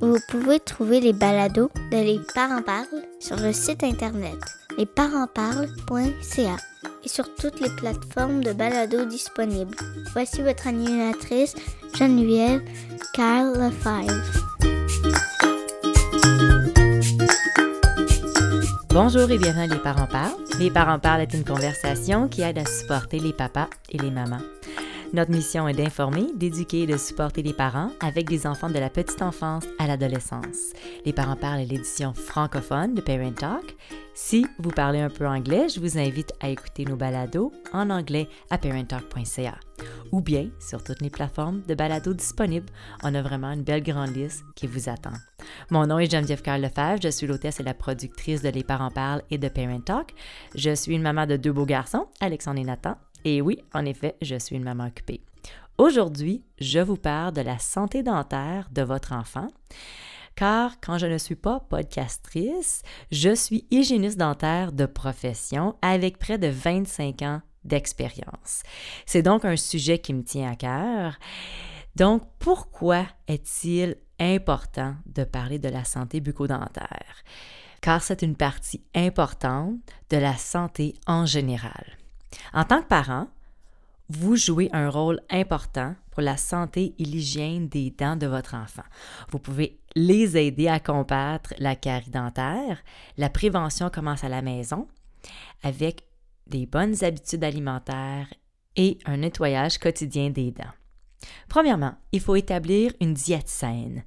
Vous pouvez trouver les balados de Les Parents Parlent sur le site internet lesparentsparlent.ca et sur toutes les plateformes de balados disponibles. Voici votre animatrice Geneviève Carl. Bonjour et bienvenue à Les Parents Parlent. Les Parents Parlent est une conversation qui aide à supporter les papas et les mamans. Notre mission est d'informer, d'éduquer et de supporter les parents avec des enfants de la petite enfance à l'adolescence. Les parents parlent est l'édition francophone de Parent Talk. Si vous parlez un peu anglais, je vous invite à écouter nos balados en anglais à parenttalk.ca ou bien sur toutes les plateformes de balados disponibles. On a vraiment une belle grande liste qui vous attend. Mon nom est Geneviève Carl Lefebvre, je suis l'hôtesse et la productrice de Les Parents Parlent et de Parent Talk. Je suis une maman de deux beaux garçons, Alexandre et Nathan, et oui, en effet, je suis une maman occupée. Aujourd'hui, je vous parle de la santé dentaire de votre enfant. Car quand je ne suis pas podcastrice, je suis hygiéniste dentaire de profession avec près de 25 ans d'expérience. C'est donc un sujet qui me tient à cœur. Donc, pourquoi est-il important de parler de la santé bucco-dentaire? Car c'est une partie importante de la santé en général. En tant que parent, vous jouez un rôle important pour la santé et l'hygiène des dents de votre enfant. Vous pouvez les aider à combattre la carie dentaire. La prévention commence à la maison avec des bonnes habitudes alimentaires et un nettoyage quotidien des dents. Premièrement, il faut établir une diète saine.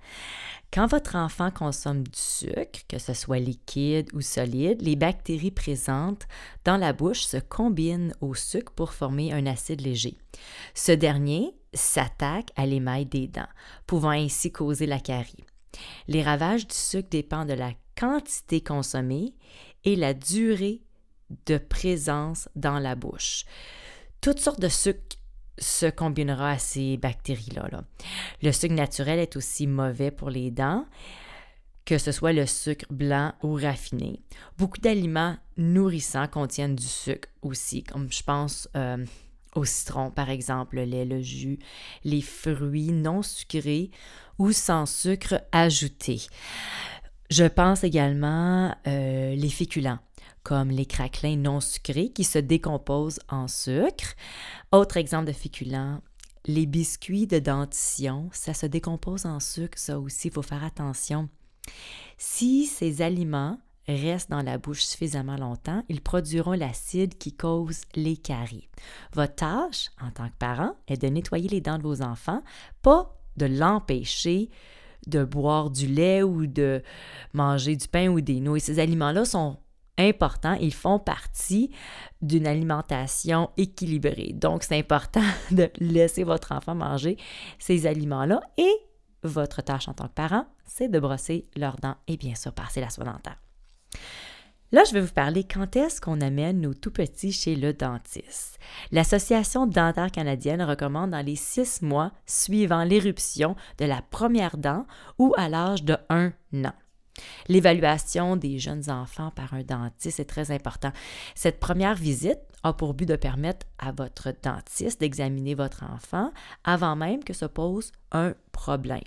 Quand votre enfant consomme du sucre, que ce soit liquide ou solide, les bactéries présentes dans la bouche se combinent au sucre pour former un acide léger. Ce dernier s'attaque à l'émail des dents, pouvant ainsi causer la carie. Les ravages du sucre dépendent de la quantité consommée et la durée de présence dans la bouche. Toutes sortes de sucres se combinera à ces bactéries-là. Le sucre naturel est aussi mauvais pour les dents, que ce soit le sucre blanc ou raffiné. Beaucoup d'aliments nourrissants contiennent du sucre aussi, comme je pense euh, au citron, par exemple, le lait, le jus, les fruits non sucrés ou sans sucre ajouté. Je pense également euh, les féculents comme les craquelins non sucrés qui se décomposent en sucre. Autre exemple de féculents, les biscuits de dentition, ça se décompose en sucre, ça aussi, il faut faire attention. Si ces aliments restent dans la bouche suffisamment longtemps, ils produiront l'acide qui cause les caries. Votre tâche, en tant que parent, est de nettoyer les dents de vos enfants, pas de l'empêcher de boire du lait ou de manger du pain ou des noix. Ces aliments-là sont importants. Ils font partie d'une alimentation équilibrée. Donc, c'est important de laisser votre enfant manger ces aliments-là et votre tâche en tant que parent, c'est de brosser leurs dents et bien sûr passer la soie dentaire. Là, je vais vous parler quand est-ce qu'on amène nos tout petits chez le dentiste. L'Association dentaire canadienne recommande dans les six mois suivant l'éruption de la première dent ou à l'âge de un an. L'évaluation des jeunes enfants par un dentiste est très important. Cette première visite a pour but de permettre à votre dentiste d'examiner votre enfant avant même que se pose un problème.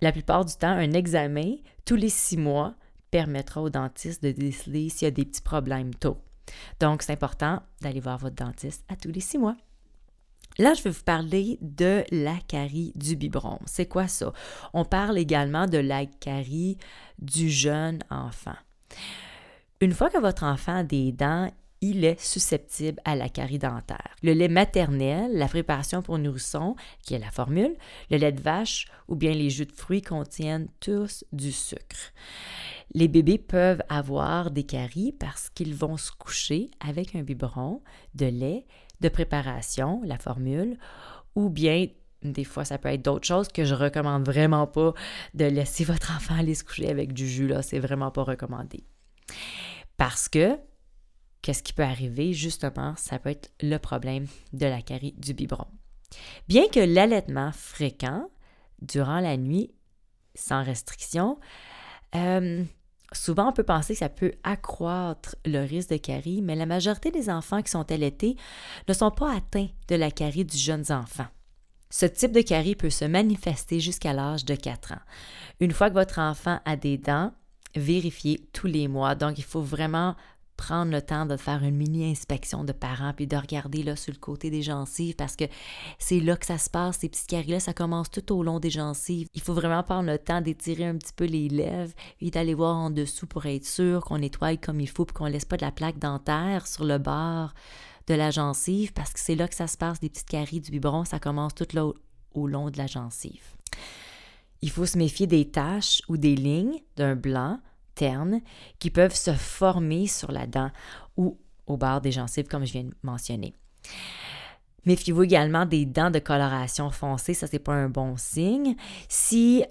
La plupart du temps, un examen tous les six mois permettra au dentiste de déceler s'il y a des petits problèmes tôt. Donc, c'est important d'aller voir votre dentiste à tous les six mois. Là, je vais vous parler de la carie du biberon. C'est quoi ça? On parle également de la carie du jeune enfant. Une fois que votre enfant a des dents, il est susceptible à la carie dentaire. Le lait maternel, la préparation pour nourrissons, qui est la formule, le lait de vache ou bien les jus de fruits contiennent tous du sucre. Les bébés peuvent avoir des caries parce qu'ils vont se coucher avec un biberon de lait de préparation, la formule, ou bien des fois, ça peut être d'autres choses que je recommande vraiment pas de laisser votre enfant aller se coucher avec du jus, là. C'est vraiment pas recommandé. Parce que, qu'est-ce qui peut arriver? Justement, ça peut être le problème de la carie du biberon. Bien que l'allaitement fréquent durant la nuit, sans restriction, euh, souvent on peut penser que ça peut accroître le risque de carie, mais la majorité des enfants qui sont allaités ne sont pas atteints de la carie du jeune enfant. Ce type de carie peut se manifester jusqu'à l'âge de 4 ans. Une fois que votre enfant a des dents, vérifiez tous les mois. Donc, il faut vraiment prendre le temps de faire une mini inspection de parents puis de regarder là sur le côté des gencives parce que c'est là que ça se passe ces petites caries là ça commence tout au long des gencives il faut vraiment prendre le temps d'étirer un petit peu les lèvres et d'aller voir en dessous pour être sûr qu'on nettoie comme il faut puis qu'on laisse pas de la plaque dentaire sur le bord de la gencive parce que c'est là que ça se passe, des petites caries du biberon, ça commence tout là au, long de la gencive. Il faut se méfier des taches ou des lignes d'un blanc qui peuvent se former sur la dent ou au bord des gencives, comme je viens de mentionner. Méfiez-vous également des dents de coloration foncée, ça c'est pas un bon signe. Si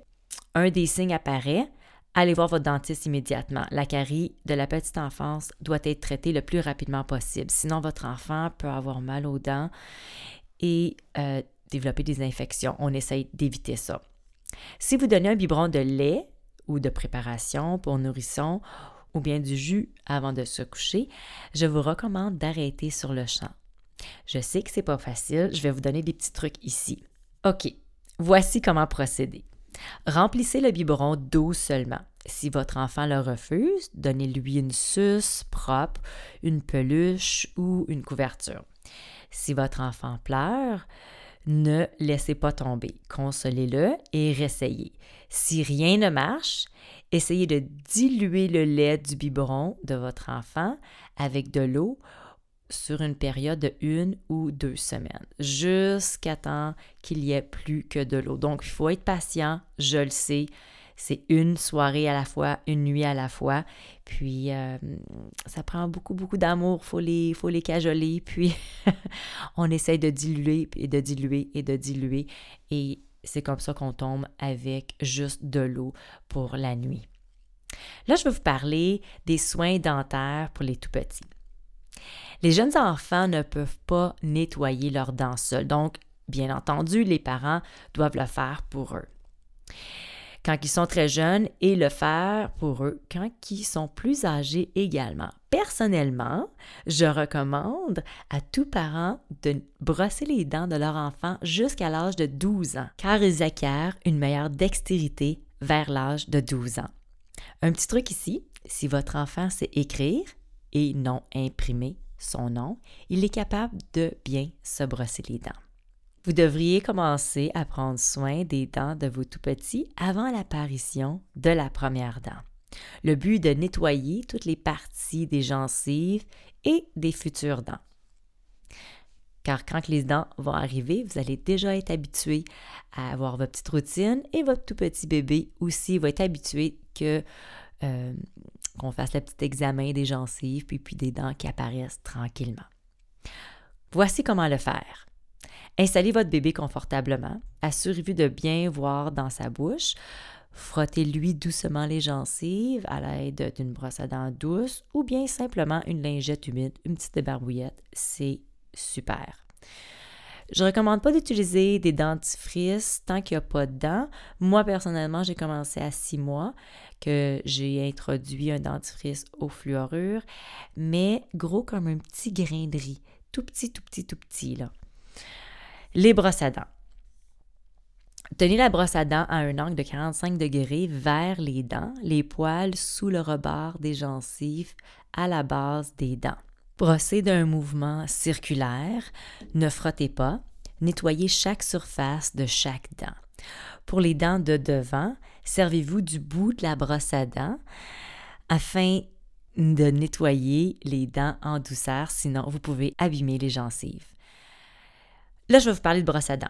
un des signes apparaît, allez voir votre dentiste immédiatement. La carie de la petite enfance doit être traitée le plus rapidement possible. Sinon, votre enfant peut avoir mal aux dents et euh, développer des infections. On essaye d'éviter ça. Si vous donnez un biberon de lait de préparation pour nourrisson ou bien du jus avant de se coucher, je vous recommande d'arrêter sur le champ. Je sais que c'est pas facile, je vais vous donner des petits trucs ici. OK, voici comment procéder. Remplissez le biberon d'eau seulement. Si votre enfant le refuse, donnez-lui une suce propre, une peluche ou une couverture. Si votre enfant pleure, ne laissez pas tomber. Consolez-le et réessayez. Si rien ne marche, essayez de diluer le lait du biberon de votre enfant avec de l'eau sur une période de une ou deux semaines, jusqu'à temps qu'il y ait plus que de l'eau. Donc, il faut être patient, je le sais. C'est une soirée à la fois, une nuit à la fois. Puis, euh, ça prend beaucoup, beaucoup d'amour. Il faut les, faut les cajoler. Puis, on essaye de diluer et de diluer et de diluer. Et c'est comme ça qu'on tombe avec juste de l'eau pour la nuit. Là, je vais vous parler des soins dentaires pour les tout petits. Les jeunes enfants ne peuvent pas nettoyer leurs dents seuls, donc bien entendu, les parents doivent le faire pour eux. Quand ils sont très jeunes et le faire pour eux quand ils sont plus âgés également. Personnellement, je recommande à tous parents de brosser les dents de leur enfant jusqu'à l'âge de 12 ans, car ils acquièrent une meilleure dextérité vers l'âge de 12 ans. Un petit truc ici, si votre enfant sait écrire et non imprimer, son nom, il est capable de bien se brosser les dents. Vous devriez commencer à prendre soin des dents de vos tout-petits avant l'apparition de la première dent. Le but de nettoyer toutes les parties des gencives et des futures dents. Car quand les dents vont arriver, vous allez déjà être habitué à avoir votre petite routine et votre tout petit bébé aussi va être habitué que euh, qu'on fasse le petit examen des gencives puis des dents qui apparaissent tranquillement. Voici comment le faire. Installez votre bébé confortablement, assurez-vous de bien voir dans sa bouche, frottez-lui doucement les gencives à l'aide d'une brosse à dents douce ou bien simplement une lingette humide, une petite débarbouillette, c'est super. Je ne recommande pas d'utiliser des dentifrices tant qu'il n'y a pas de dents. Moi, personnellement, j'ai commencé à six mois que j'ai introduit un dentifrice au fluorure, mais gros comme un petit grain de riz. Tout petit, tout petit, tout petit, là. Les brosses à dents. Tenez la brosse à dents à un angle de 45 degrés vers les dents, les poils sous le rebord des gencives à la base des dents. Brossez d'un mouvement circulaire, ne frottez pas, nettoyez chaque surface de chaque dent. Pour les dents de devant, servez-vous du bout de la brosse à dents afin de nettoyer les dents en douceur, sinon vous pouvez abîmer les gencives. Là, je vais vous parler de brosse à dents.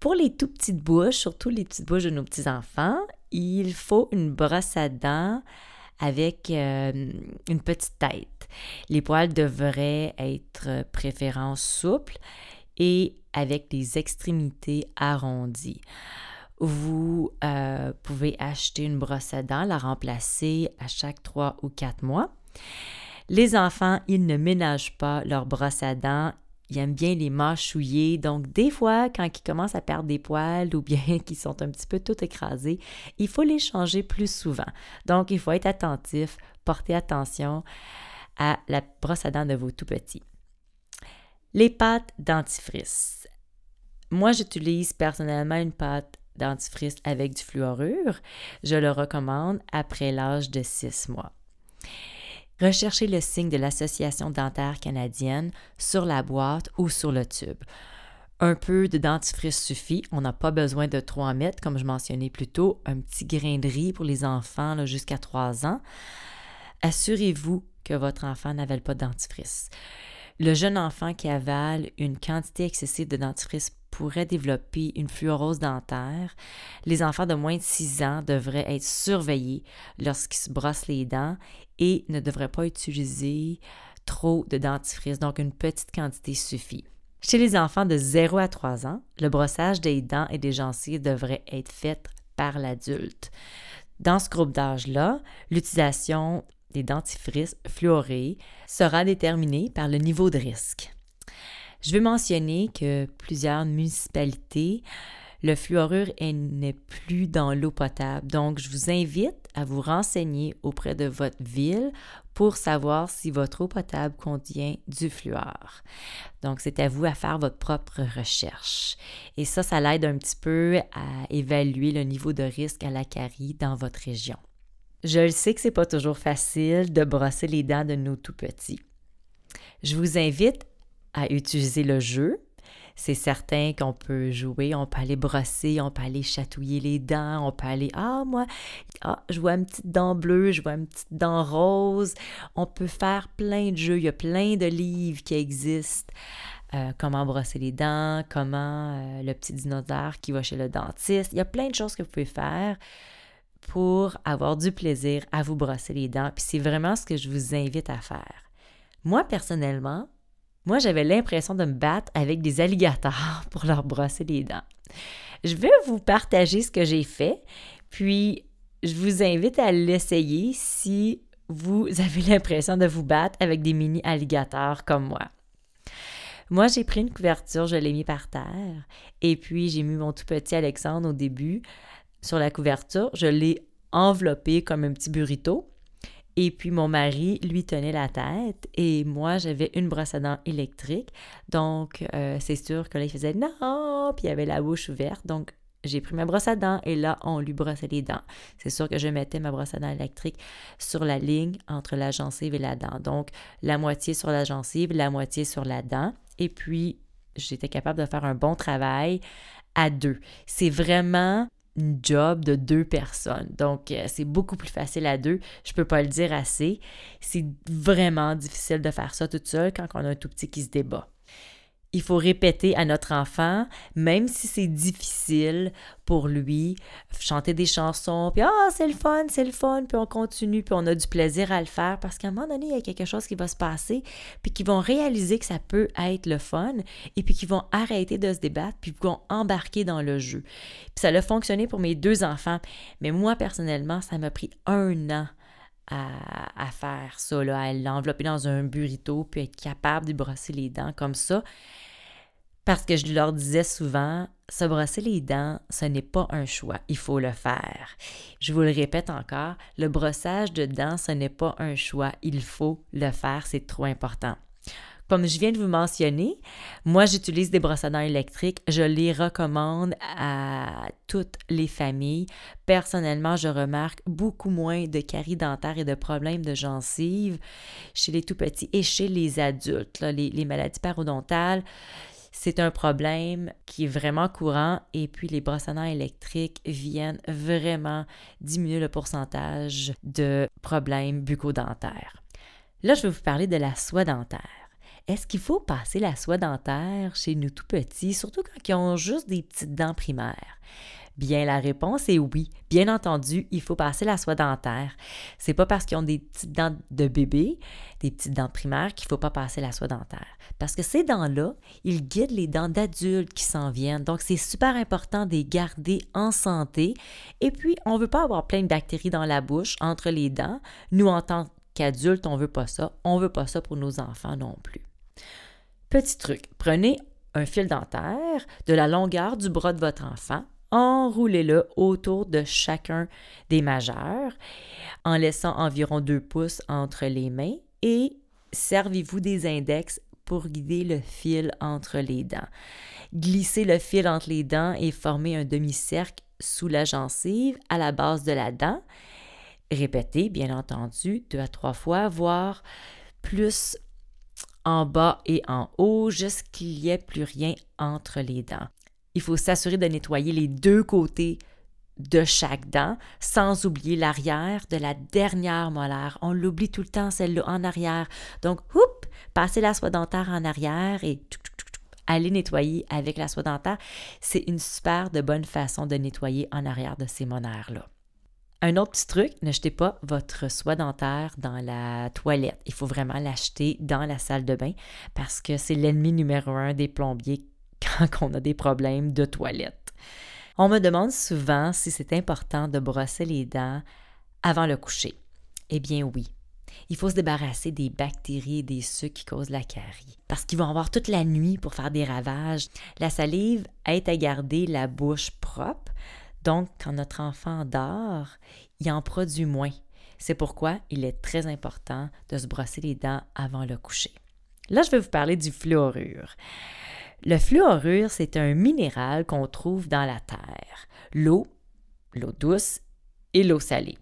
Pour les tout petites bouches, surtout les petites bouches de nos petits-enfants, il faut une brosse à dents avec euh, une petite tête. Les poils devraient être préférence souples et avec les extrémités arrondies. Vous euh, pouvez acheter une brosse à dents, la remplacer à chaque trois ou quatre mois. Les enfants, ils ne ménagent pas leur brosse à dents. Ils aiment bien les mâchouiller. Donc, des fois, quand ils commencent à perdre des poils ou bien qu'ils sont un petit peu tout écrasés, il faut les changer plus souvent. Donc, il faut être attentif, porter attention à la brosse à dents de vos tout petits. Les pâtes dentifrice. Moi, j'utilise personnellement une pâte dentifrice avec du fluorure. Je le recommande après l'âge de 6 mois. Recherchez le signe de l'Association dentaire canadienne sur la boîte ou sur le tube. Un peu de dentifrice suffit, on n'a pas besoin de trop en mettre, comme je mentionnais plus tôt, un petit grain de riz pour les enfants jusqu'à 3 ans. Assurez-vous que votre enfant n'avale pas de dentifrice. Le jeune enfant qui avale une quantité excessive de dentifrice pourrait développer une fluorose dentaire. Les enfants de moins de 6 ans devraient être surveillés lorsqu'ils se brossent les dents et ne devraient pas utiliser trop de dentifrice, donc une petite quantité suffit. Chez les enfants de 0 à 3 ans, le brossage des dents et des gencives devrait être fait par l'adulte. Dans ce groupe d'âge-là, l'utilisation des dentifrices fluorés sera déterminée par le niveau de risque. Je veux mentionner que plusieurs municipalités, le fluorure n'est plus dans l'eau potable. Donc, je vous invite à vous renseigner auprès de votre ville pour savoir si votre eau potable contient du fluor. Donc, c'est à vous à faire votre propre recherche. Et ça, ça l'aide un petit peu à évaluer le niveau de risque à la carie dans votre région. Je le sais que c'est pas toujours facile de brosser les dents de nos tout petits. Je vous invite à utiliser le jeu. C'est certain qu'on peut jouer, on peut aller brosser, on peut aller chatouiller les dents, on peut aller Ah, moi, ah, je vois une petite dent bleue, je vois une petite dent rose. On peut faire plein de jeux. Il y a plein de livres qui existent. Euh, comment brosser les dents, comment euh, le petit dinosaure qui va chez le dentiste. Il y a plein de choses que vous pouvez faire pour avoir du plaisir à vous brosser les dents. Puis c'est vraiment ce que je vous invite à faire. Moi, personnellement, moi, j'avais l'impression de me battre avec des alligators pour leur brosser les dents. Je vais vous partager ce que j'ai fait, puis je vous invite à l'essayer si vous avez l'impression de vous battre avec des mini alligators comme moi. Moi, j'ai pris une couverture, je l'ai mis par terre, et puis j'ai mis mon tout petit Alexandre au début sur la couverture, je l'ai enveloppé comme un petit burrito. Et puis mon mari, lui, tenait la tête et moi, j'avais une brosse à dents électrique. Donc, euh, c'est sûr que là, il faisait non, puis il avait la bouche ouverte. Donc, j'ai pris ma brosse à dents et là, on lui brossait les dents. C'est sûr que je mettais ma brosse à dents électrique sur la ligne entre la gencive et la dent. Donc, la moitié sur la gencive, la moitié sur la dent. Et puis, j'étais capable de faire un bon travail à deux. C'est vraiment une job de deux personnes. Donc, euh, c'est beaucoup plus facile à deux. Je peux pas le dire assez. C'est vraiment difficile de faire ça toute seule quand on a un tout petit qui se débat il faut répéter à notre enfant, même si c'est difficile pour lui, chanter des chansons, puis ah, c'est le fun, c'est le fun, puis on continue, puis on a du plaisir à le faire parce qu'à un moment donné, il y a quelque chose qui va se passer, puis qu'ils vont réaliser que ça peut être le fun, et puis qu'ils vont arrêter de se débattre, puis qu'ils vont embarquer dans le jeu. Puis ça a fonctionné pour mes deux enfants, mais moi, personnellement, ça m'a pris un an à, faire ça, à l'envelopper dans un burrito, puis être capable de brosser les dents comme ça. Parce que je leur disais souvent, se brosser les dents, ce n'est pas un choix, il faut le faire. Je vous le répète encore, le brossage de dents, ce n'est pas un choix, il faut le faire, c'est trop important. Comme je viens de vous mentionner, moi j'utilise des brosses à dents électriques. Je les recommande à toutes les familles. Personnellement, je remarque beaucoup moins de caries dentaires et de problèmes de gencives chez les tout petits et chez les adultes. les, maladies parodontales, c'est un problème qui est vraiment courant et puis les brosses à dents électriques viennent vraiment diminuer le pourcentage de problèmes bucco-dentaires. Là, je vais vous parler de la soie dentaire. Est-ce qu'il faut passer la soie dentaire chez nous tout petits, surtout quand ils ont juste des petites dents primaires? Bien, la réponse est oui. Bien entendu, il faut passer la soie dentaire. C'est pas parce qu'ils ont des petites dents de bébé, des petites dents primaires qu'il faut pas passer la soie dentaire. Parce que ces dents-là, ils guident les dents d'adultes qui s'en viennent. Donc, c'est super important de les garder en santé. Et puis, on veut pas avoir plein de bactéries dans la bouche, entre les dents. Nous, en tant qu'adultes, on veut pas ça. On veut pas ça pour nos enfants non plus. Petit truc, prenez un fil dentaire de la longueur du bras de votre enfant, enroulez-le autour de chacun des majeurs en laissant environ deux pouces entre les mains et servez-vous des index pour guider le fil entre les dents. Glissez le fil entre les dents et formez un demi-cercle sous la gencive à la base de la dent. Répétez, bien entendu, deux à trois fois, voire plus en bas et en haut, jusqu'à qu'il n'y ait plus rien entre les dents. Il faut s'assurer de nettoyer les deux côtés de chaque dent, sans oublier l'arrière de la dernière molaire. On l'oublie tout le temps, celle-là en arrière. Donc, passez la soie dentaire en arrière et allez nettoyer avec la soie dentaire. C'est une super de bonne façon de nettoyer en arrière de ces molaires-là. Un autre petit truc, ne jetez pas votre soie dentaire dans la toilette. Il faut vraiment l'acheter dans la salle de bain parce que c'est l'ennemi numéro un des plombiers quand on a des problèmes de toilette. On me demande souvent si c'est important de brosser les dents avant le coucher. Eh bien oui. Il faut se débarrasser des bactéries et des sucs qui causent la carie. Parce qu'ils vont avoir toute la nuit pour faire des ravages. La salive aide à garder la bouche propre, donc, quand notre enfant dort, il en produit moins. C'est pourquoi il est très important de se brosser les dents avant le coucher. Là, je vais vous parler du fluorure. Le fluorure, c'est un minéral qu'on trouve dans la terre, l'eau, l'eau douce et l'eau salée,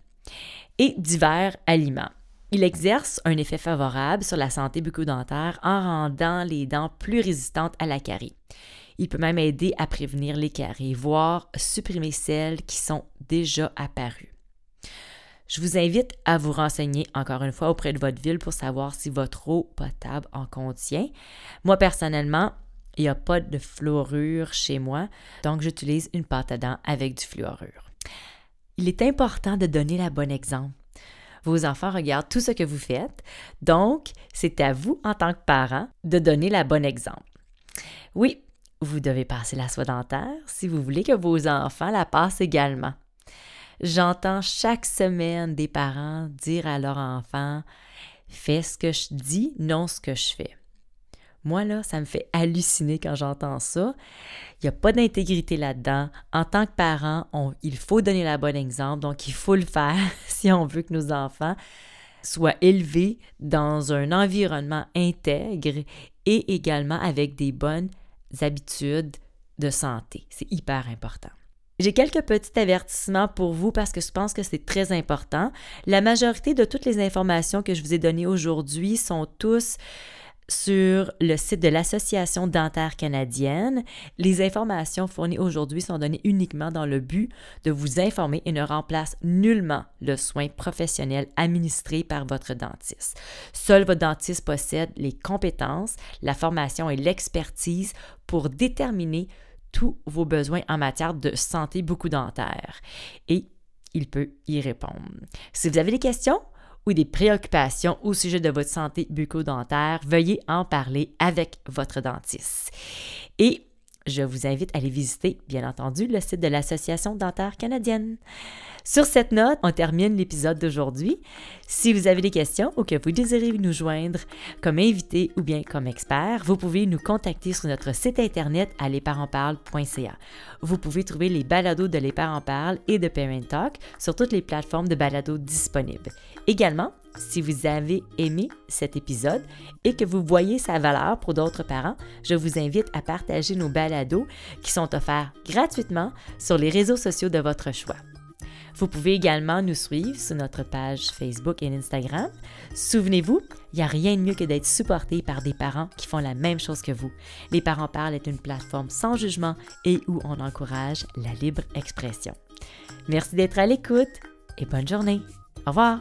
et divers aliments. Il exerce un effet favorable sur la santé bucco-dentaire en rendant les dents plus résistantes à la carie. Il peut même aider à prévenir les caries, voire supprimer celles qui sont déjà apparues. Je vous invite à vous renseigner encore une fois auprès de votre ville pour savoir si votre eau potable en contient. Moi, personnellement, il n'y a pas de fluorure chez moi, donc j'utilise une pâte à dents avec du fluorure. Il est important de donner la bonne exemple. Vos enfants regardent tout ce que vous faites, donc c'est à vous en tant que parent de donner la bonne exemple. Oui, vous devez passer la soie dentaire si vous voulez que vos enfants la passent également. J'entends chaque semaine des parents dire à leur enfant Fais ce que je dis, non ce que je fais. Moi, là, ça me fait halluciner quand j'entends ça. Il n'y a pas d'intégrité là-dedans. En tant que parent, il faut donner la bonne exemple, donc il faut le faire si on veut que nos enfants soient élevés dans un environnement intègre et également avec des bonnes habitudes de santé. C'est hyper important. J'ai quelques petits avertissements pour vous parce que je pense que c'est très important. La majorité de toutes les informations que je vous ai données aujourd'hui sont tous sur le site de l'Association dentaire canadienne. Les informations fournies aujourd'hui sont données uniquement dans le but de vous informer et ne remplacent nullement le soin professionnel administré par votre dentiste. Seul votre dentiste possède les compétences, la formation et l'expertise pour déterminer tous vos besoins en matière de santé beaucoup dentaire et il peut y répondre. Si vous avez des questions, ou des préoccupations au sujet de votre santé bucco-dentaire, veuillez en parler avec votre dentiste. Je vous invite à aller visiter, bien entendu, le site de l'Association dentaire canadienne. Sur cette note, on termine l'épisode d'aujourd'hui. Si vous avez des questions ou que vous désirez nous joindre comme invité ou bien comme expert, vous pouvez nous contacter sur notre site internet à lesparentsparlent.ca. Vous pouvez trouver les balados de Les Parents Parlent et de Parent Talk sur toutes les plateformes de balados disponibles. Également, si vous avez aimé cet épisode et que vous voyez sa valeur pour d'autres parents, je vous invite à partager nos balados qui sont offerts gratuitement sur les réseaux sociaux de votre choix. Vous pouvez également nous suivre sur notre page Facebook et Instagram. Souvenez-vous, il n'y a rien de mieux que d'être supporté par des parents qui font la même chose que vous. Les parents parlent est une plateforme sans jugement et où on encourage la libre expression. Merci d'être à l'écoute et bonne journée. Au revoir.